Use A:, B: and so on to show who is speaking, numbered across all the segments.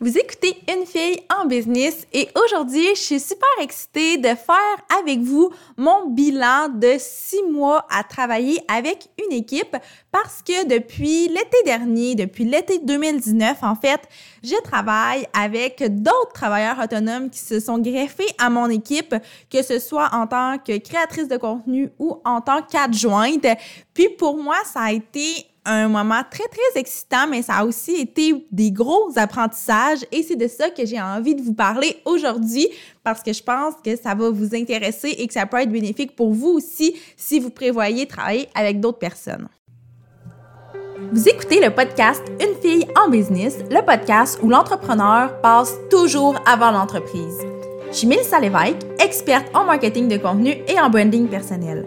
A: Vous écoutez Une fille en business et aujourd'hui, je suis super excitée de faire avec vous mon bilan de six mois à travailler avec une équipe parce que depuis l'été dernier, depuis l'été 2019, en fait, je travaille avec d'autres travailleurs autonomes qui se sont greffés à mon équipe, que ce soit en tant que créatrice de contenu ou en tant qu'adjointe. Puis pour moi, ça a été un moment très, très excitant, mais ça a aussi été des gros apprentissages et c'est de ça que j'ai envie de vous parler aujourd'hui parce que je pense que ça va vous intéresser et que ça peut être bénéfique pour vous aussi si vous prévoyez travailler avec d'autres personnes. Vous écoutez le podcast Une fille en business, le podcast où l'entrepreneur passe toujours avant l'entreprise. Je suis Mélissa Lévesque, experte en marketing de contenu et en branding personnel.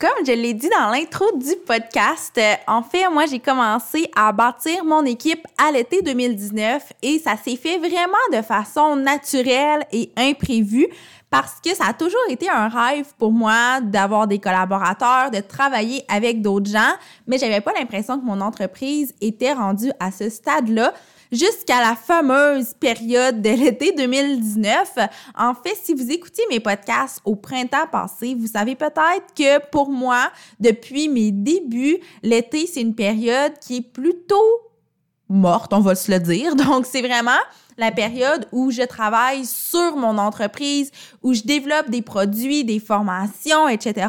A: Comme je l'ai dit dans l'intro du podcast, euh, en fait, moi, j'ai commencé à bâtir mon équipe à l'été 2019 et ça s'est fait vraiment de façon naturelle et imprévue parce que ça a toujours été un rêve pour moi d'avoir des collaborateurs, de travailler avec d'autres gens, mais j'avais pas l'impression que mon entreprise était rendue à ce stade-là jusqu'à la fameuse période de l'été 2019. En fait, si vous écoutiez mes podcasts au printemps passé, vous savez peut-être que pour moi, depuis mes débuts, l'été, c'est une période qui est plutôt morte, on va se le dire. Donc, c'est vraiment la période où je travaille sur mon entreprise, où je développe des produits, des formations, etc.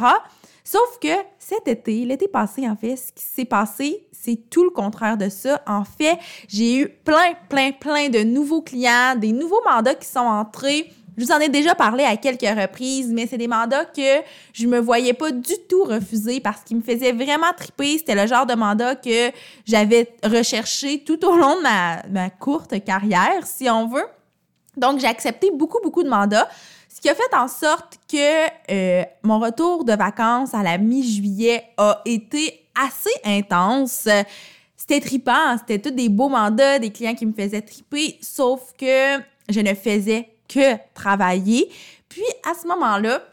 A: Sauf que cet été, l'été passé, en fait, ce qui s'est passé, c'est tout le contraire de ça. En fait, j'ai eu plein, plein, plein de nouveaux clients, des nouveaux mandats qui sont entrés. Je vous en ai déjà parlé à quelques reprises, mais c'est des mandats que je me voyais pas du tout refuser parce qu'ils me faisaient vraiment triper. C'était le genre de mandat que j'avais recherché tout au long de ma, ma courte carrière, si on veut. Donc, j'ai accepté beaucoup, beaucoup de mandats. Qui a fait en sorte que euh, mon retour de vacances à la mi-juillet a été assez intense. C'était tripant, c'était tous des beaux mandats, des clients qui me faisaient triper, sauf que je ne faisais que travailler. Puis à ce moment-là,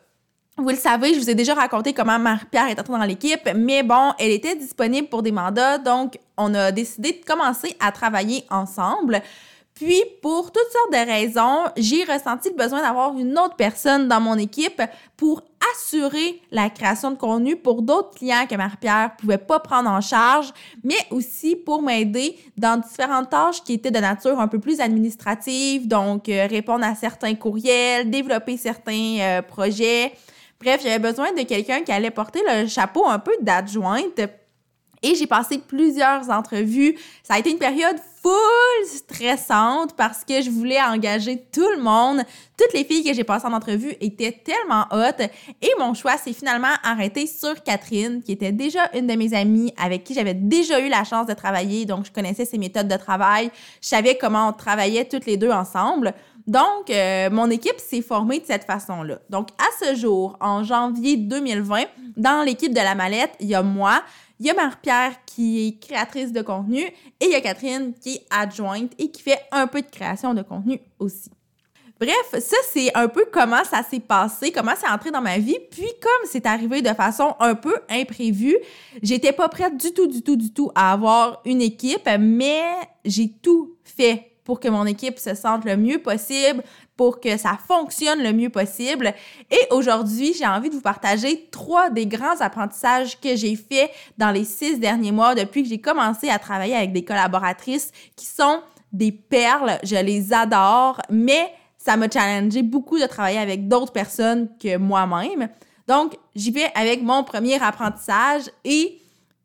A: vous le savez, je vous ai déjà raconté comment Marie-Pierre est entrée dans l'équipe, mais bon, elle était disponible pour des mandats, donc on a décidé de commencer à travailler ensemble. Puis, pour toutes sortes de raisons, j'ai ressenti le besoin d'avoir une autre personne dans mon équipe pour assurer la création de contenu pour d'autres clients que Marie-Pierre pouvait pas prendre en charge, mais aussi pour m'aider dans différentes tâches qui étaient de nature un peu plus administrative, donc euh, répondre à certains courriels, développer certains euh, projets. Bref, j'avais besoin de quelqu'un qui allait porter le chapeau un peu d'adjointe et j'ai passé plusieurs entrevues. Ça a été une période full stressante parce que je voulais engager tout le monde. Toutes les filles que j'ai passées en entrevue étaient tellement hautes et mon choix s'est finalement arrêté sur Catherine, qui était déjà une de mes amies avec qui j'avais déjà eu la chance de travailler. Donc, je connaissais ses méthodes de travail. Je savais comment on travaillait toutes les deux ensemble. Donc, euh, mon équipe s'est formée de cette façon-là. Donc, à ce jour, en janvier 2020, dans l'équipe de la mallette, il y a moi, il y a Marie-Pierre qui est créatrice de contenu et il y a Catherine qui est adjointe et qui fait un peu de création de contenu aussi. Bref, ça, c'est un peu comment ça s'est passé, comment c'est entré dans ma vie. Puis, comme c'est arrivé de façon un peu imprévue, j'étais pas prête du tout, du tout, du tout à avoir une équipe, mais j'ai tout fait pour que mon équipe se sente le mieux possible, pour que ça fonctionne le mieux possible. Et aujourd'hui, j'ai envie de vous partager trois des grands apprentissages que j'ai faits dans les six derniers mois depuis que j'ai commencé à travailler avec des collaboratrices qui sont des perles. Je les adore, mais ça m'a challengé beaucoup de travailler avec d'autres personnes que moi-même. Donc, j'y vais avec mon premier apprentissage et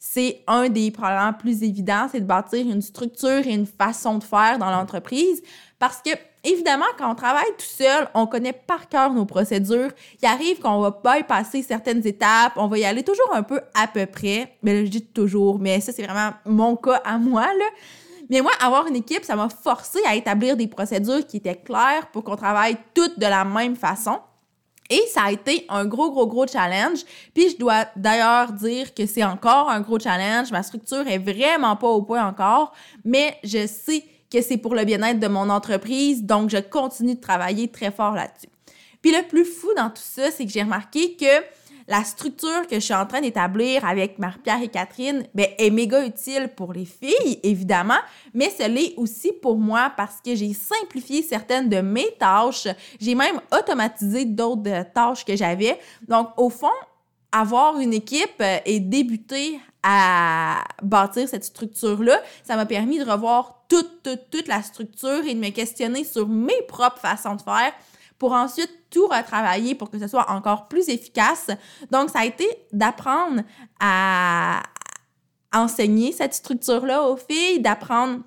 A: c'est un des problèmes plus évidents, c'est de bâtir une structure et une façon de faire dans l'entreprise parce que Évidemment, quand on travaille tout seul, on connaît par cœur nos procédures. Il arrive qu'on va bypasser certaines étapes, on va y aller toujours un peu à peu près. Mais là, je dis toujours, mais ça, c'est vraiment mon cas à moi, là. Mais moi, avoir une équipe, ça m'a forcé à établir des procédures qui étaient claires pour qu'on travaille toutes de la même façon. Et ça a été un gros, gros, gros challenge. Puis je dois d'ailleurs dire que c'est encore un gros challenge. Ma structure est vraiment pas au point encore, mais je sais que c'est pour le bien-être de mon entreprise, donc je continue de travailler très fort là-dessus. Puis le plus fou dans tout ça, c'est que j'ai remarqué que la structure que je suis en train d'établir avec Marie-Pierre et Catherine ben, est méga utile pour les filles, évidemment, mais ce l'est aussi pour moi parce que j'ai simplifié certaines de mes tâches. J'ai même automatisé d'autres tâches que j'avais. Donc, au fond, avoir une équipe euh, et débuter à bâtir cette structure-là, ça m'a permis de revoir toute, toute, toute la structure et de me questionner sur mes propres façons de faire pour ensuite tout retravailler pour que ce soit encore plus efficace. Donc, ça a été d'apprendre à enseigner cette structure-là aux filles, d'apprendre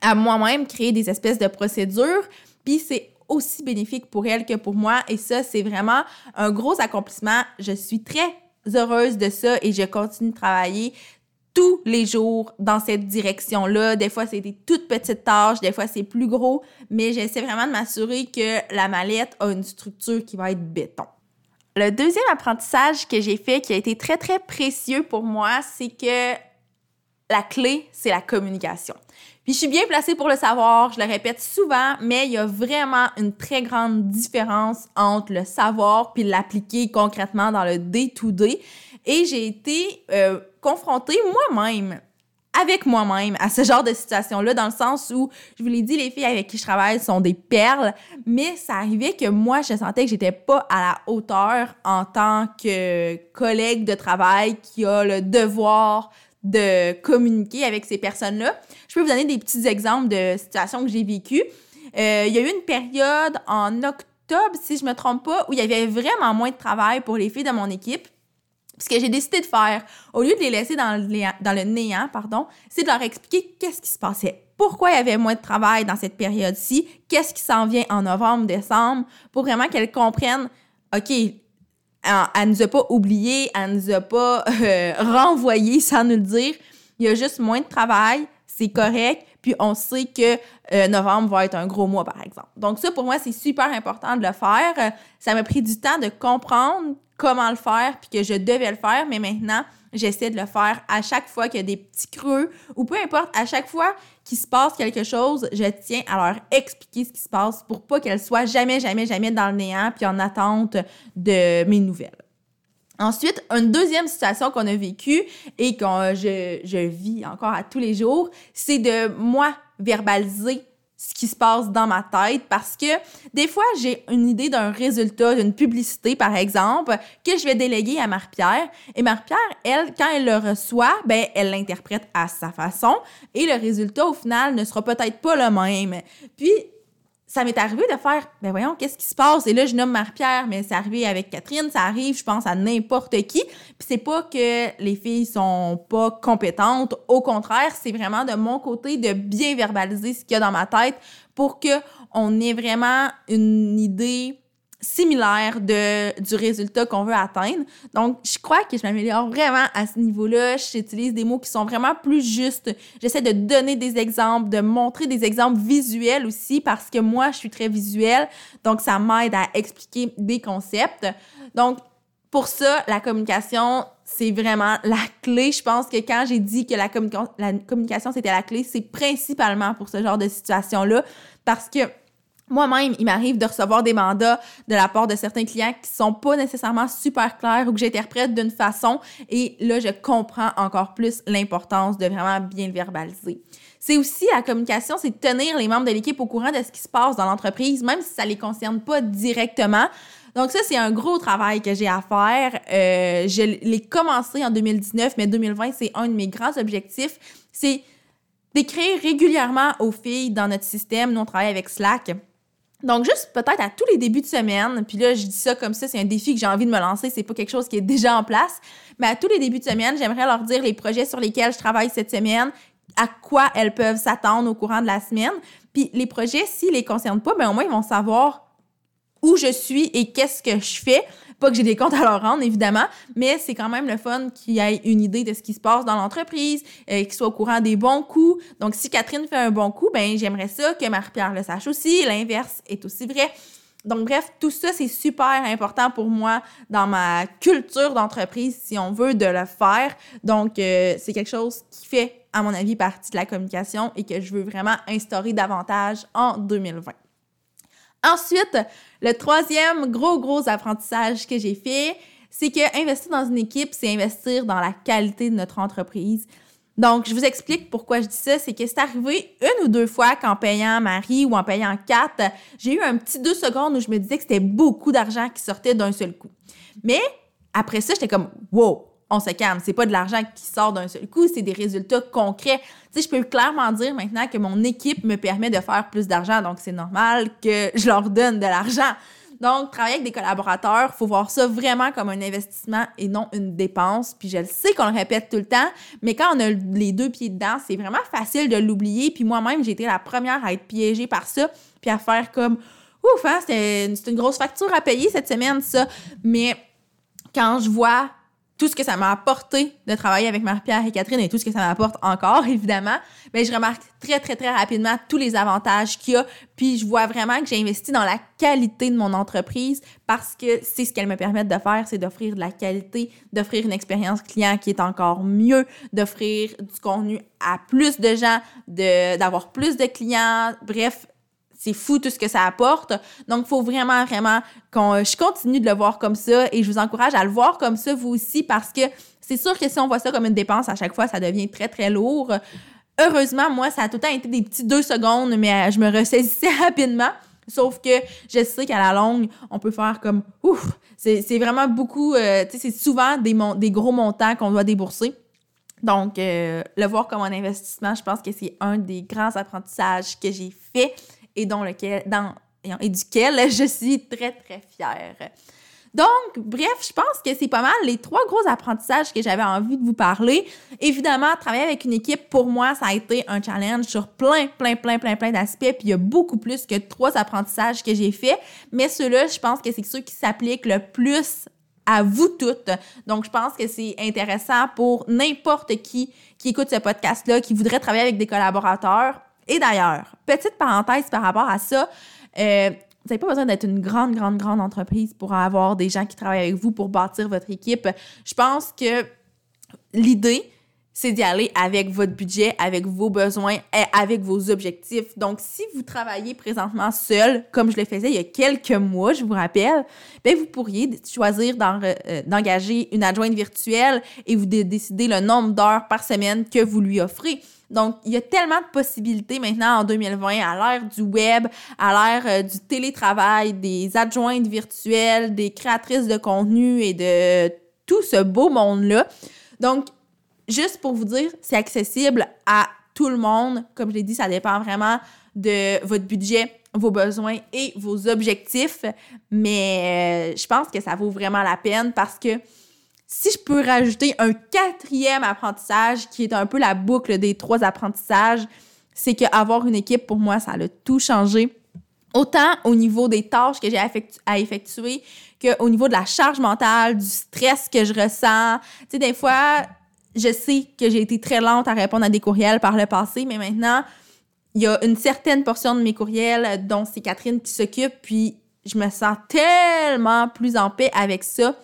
A: à moi-même créer des espèces de procédures. Puis c'est aussi bénéfique pour elles que pour moi. Et ça, c'est vraiment un gros accomplissement. Je suis très heureuse de ça et je continue de travailler tous les jours dans cette direction-là. Des fois, c'est des toutes petites tâches, des fois, c'est plus gros, mais j'essaie vraiment de m'assurer que la mallette a une structure qui va être béton. Le deuxième apprentissage que j'ai fait qui a été très, très précieux pour moi, c'est que la clé, c'est la communication. Puis je suis bien placée pour le savoir, je le répète souvent, mais il y a vraiment une très grande différence entre le savoir puis l'appliquer concrètement dans le day-to-day. Et j'ai été euh, confrontée moi-même avec moi-même à ce genre de situation-là, dans le sens où, je vous l'ai dit, les filles avec qui je travaille sont des perles, mais ça arrivait que moi, je sentais que j'étais pas à la hauteur en tant que collègue de travail qui a le devoir de communiquer avec ces personnes-là. Je peux vous donner des petits exemples de situations que j'ai vécues. Euh, il y a eu une période en octobre, si je me trompe pas, où il y avait vraiment moins de travail pour les filles de mon équipe. Ce que j'ai décidé de faire, au lieu de les laisser dans le, néant, pardon, c'est de leur expliquer qu'est-ce qui se passait. Pourquoi il y avait moins de travail dans cette période-ci? Qu'est-ce qui s'en vient en novembre, décembre? Pour vraiment qu'elles comprennent, OK, elle nous a pas oublié, elle nous a pas euh, renvoyé sans nous le dire. Il y a juste moins de travail, c'est correct, puis on sait que euh, novembre va être un gros mois, par exemple. Donc ça, pour moi, c'est super important de le faire. Ça m'a pris du temps de comprendre comment le faire, puis que je devais le faire, mais maintenant, j'essaie de le faire à chaque fois qu'il y a des petits creux, ou peu importe, à chaque fois qu'il se passe quelque chose, je tiens à leur expliquer ce qui se passe pour pas qu'elles soient jamais, jamais, jamais dans le néant, puis en attente de mes nouvelles. Ensuite, une deuxième situation qu'on a vécue et que je, je vis encore à tous les jours, c'est de moi verbaliser ce qui se passe dans ma tête parce que des fois, j'ai une idée d'un résultat, d'une publicité, par exemple, que je vais déléguer à Marie-Pierre. Et Marie-Pierre, elle, quand elle le reçoit, ben, elle l'interprète à sa façon et le résultat, au final, ne sera peut-être pas le même. Puis, ça m'est arrivé de faire, ben voyons, qu'est-ce qui se passe? Et là, je nomme Marie-Pierre, mais c'est arrivé avec Catherine, ça arrive, je pense, à n'importe qui. Puis c'est pas que les filles sont pas compétentes, au contraire, c'est vraiment de mon côté de bien verbaliser ce qu'il y a dans ma tête pour que on ait vraiment une idée similaire de, du résultat qu'on veut atteindre. Donc, je crois que je m'améliore vraiment à ce niveau-là. J'utilise des mots qui sont vraiment plus justes. J'essaie de donner des exemples, de montrer des exemples visuels aussi parce que moi, je suis très visuelle. Donc, ça m'aide à expliquer des concepts. Donc, pour ça, la communication, c'est vraiment la clé. Je pense que quand j'ai dit que la, la communication, c'était la clé, c'est principalement pour ce genre de situation-là parce que moi-même, il m'arrive de recevoir des mandats de la part de certains clients qui sont pas nécessairement super clairs ou que j'interprète d'une façon et là, je comprends encore plus l'importance de vraiment bien verbaliser. C'est aussi la communication, c'est tenir les membres de l'équipe au courant de ce qui se passe dans l'entreprise, même si ça les concerne pas directement. Donc ça, c'est un gros travail que j'ai à faire. Euh, je l'ai commencé en 2019, mais 2020, c'est un de mes grands objectifs. C'est d'écrire régulièrement aux filles dans notre système. Nous, on travaille avec Slack donc, juste peut-être à tous les débuts de semaine, puis là, je dis ça comme ça, c'est un défi que j'ai envie de me lancer, c'est pas quelque chose qui est déjà en place, mais à tous les débuts de semaine, j'aimerais leur dire les projets sur lesquels je travaille cette semaine, à quoi elles peuvent s'attendre au courant de la semaine. Puis les projets, s'ils les concernent pas, ben au moins, ils vont savoir où je suis et qu'est-ce que je fais. Pas que j'ai des comptes à leur rendre, évidemment, mais c'est quand même le fun qu'ils aient une idée de ce qui se passe dans l'entreprise, euh, qu'ils soient au courant des bons coups. Donc, si Catherine fait un bon coup, ben j'aimerais ça que Marie-Pierre le sache aussi. L'inverse est aussi vrai. Donc, bref, tout ça, c'est super important pour moi dans ma culture d'entreprise, si on veut, de le faire. Donc, euh, c'est quelque chose qui fait, à mon avis, partie de la communication et que je veux vraiment instaurer davantage en 2020. Ensuite, le troisième gros, gros apprentissage que j'ai fait, c'est que investir dans une équipe, c'est investir dans la qualité de notre entreprise. Donc, je vous explique pourquoi je dis ça. C'est que c'est arrivé une ou deux fois qu'en payant Marie ou en payant quatre, j'ai eu un petit deux secondes où je me disais que c'était beaucoup d'argent qui sortait d'un seul coup. Mais après ça, j'étais comme, wow, on se calme. C'est pas de l'argent qui sort d'un seul coup, c'est des résultats concrets. Tu sais, je peux clairement dire maintenant que mon équipe me permet de faire plus d'argent, donc c'est normal que je leur donne de l'argent. Donc, travailler avec des collaborateurs, faut voir ça vraiment comme un investissement et non une dépense. Puis je le sais qu'on le répète tout le temps, mais quand on a les deux pieds dedans, c'est vraiment facile de l'oublier. Puis moi-même, j'ai été la première à être piégée par ça, puis à faire comme ouf, hein, c'est une grosse facture à payer cette semaine, ça. Mais quand je vois tout ce que ça m'a apporté de travailler avec Marie-Pierre et Catherine et tout ce que ça m'apporte encore, évidemment, mais je remarque très, très, très rapidement tous les avantages qu'il y a. Puis je vois vraiment que j'ai investi dans la qualité de mon entreprise parce que c'est ce qu'elle me permet de faire, c'est d'offrir de la qualité, d'offrir une expérience client qui est encore mieux, d'offrir du contenu à plus de gens, d'avoir plus de clients, bref, c'est fou tout ce que ça apporte. Donc, il faut vraiment, vraiment qu'on je continue de le voir comme ça et je vous encourage à le voir comme ça, vous aussi, parce que c'est sûr que si on voit ça comme une dépense à chaque fois, ça devient très, très lourd. Heureusement, moi, ça a tout le temps été des petits deux secondes, mais je me ressaisissais rapidement. Sauf que je sais qu'à la longue, on peut faire comme ouf, c'est vraiment beaucoup, euh, tu sais, c'est souvent des, des gros montants qu'on doit débourser. Donc, euh, le voir comme un investissement, je pense que c'est un des grands apprentissages que j'ai fait et, dont lequel, dans, et duquel je suis très, très fière. Donc, bref, je pense que c'est pas mal les trois gros apprentissages que j'avais envie de vous parler. Évidemment, travailler avec une équipe, pour moi, ça a été un challenge sur plein, plein, plein, plein, plein d'aspects. Puis il y a beaucoup plus que trois apprentissages que j'ai faits. Mais ceux-là, je pense que c'est ceux qui s'appliquent le plus à vous toutes. Donc, je pense que c'est intéressant pour n'importe qui qui écoute ce podcast-là, qui voudrait travailler avec des collaborateurs et d'ailleurs, petite parenthèse par rapport à ça, euh, vous n'avez pas besoin d'être une grande, grande, grande entreprise pour avoir des gens qui travaillent avec vous pour bâtir votre équipe. Je pense que l'idée, c'est d'y aller avec votre budget, avec vos besoins et avec vos objectifs. Donc, si vous travaillez présentement seul, comme je le faisais il y a quelques mois, je vous rappelle, bien, vous pourriez choisir euh, d'engager une adjointe virtuelle et vous décider le nombre d'heures par semaine que vous lui offrez. Donc, il y a tellement de possibilités maintenant en 2020 à l'ère du web, à l'ère euh, du télétravail, des adjointes virtuelles, des créatrices de contenu et de tout ce beau monde-là. Donc, juste pour vous dire, c'est accessible à tout le monde. Comme je l'ai dit, ça dépend vraiment de votre budget, vos besoins et vos objectifs. Mais euh, je pense que ça vaut vraiment la peine parce que si je peux rajouter un quatrième apprentissage qui est un peu la boucle des trois apprentissages, c'est qu'avoir une équipe, pour moi, ça a tout changé. Autant au niveau des tâches que j'ai à effectuer qu'au niveau de la charge mentale, du stress que je ressens. Tu sais, des fois, je sais que j'ai été très lente à répondre à des courriels par le passé, mais maintenant, il y a une certaine portion de mes courriels dont c'est Catherine qui s'occupe, puis je me sens tellement plus en paix avec ça.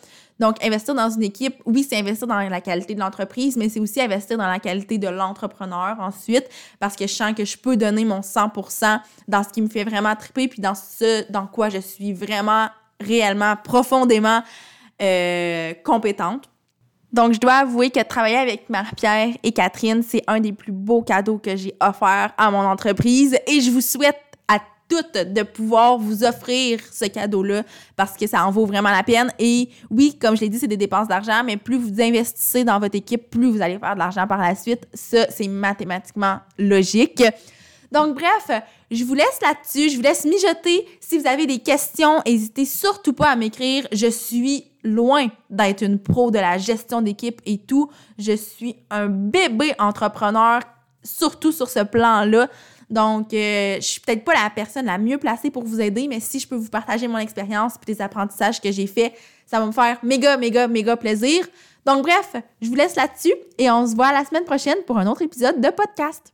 A: Donc, investir dans une équipe, oui, c'est investir dans la qualité de l'entreprise, mais c'est aussi investir dans la qualité de l'entrepreneur ensuite, parce que je sens que je peux donner mon 100% dans ce qui me fait vraiment triper, puis dans ce dans quoi je suis vraiment, réellement, profondément euh, compétente. Donc, je dois avouer que travailler avec Marie-Pierre et Catherine, c'est un des plus beaux cadeaux que j'ai offert à mon entreprise et je vous souhaite de pouvoir vous offrir ce cadeau-là parce que ça en vaut vraiment la peine. Et oui, comme je l'ai dit, c'est des dépenses d'argent, mais plus vous investissez dans votre équipe, plus vous allez faire de l'argent par la suite. Ça, c'est mathématiquement logique. Donc, bref, je vous laisse là-dessus. Je vous laisse mijoter. Si vous avez des questions, n'hésitez surtout pas à m'écrire. Je suis loin d'être une pro de la gestion d'équipe et tout. Je suis un bébé entrepreneur, surtout sur ce plan-là. Donc, euh, je suis peut-être pas la personne la mieux placée pour vous aider, mais si je peux vous partager mon expérience et les apprentissages que j'ai faits, ça va me faire méga, méga, méga plaisir. Donc, bref, je vous laisse là-dessus et on se voit la semaine prochaine pour un autre épisode de podcast.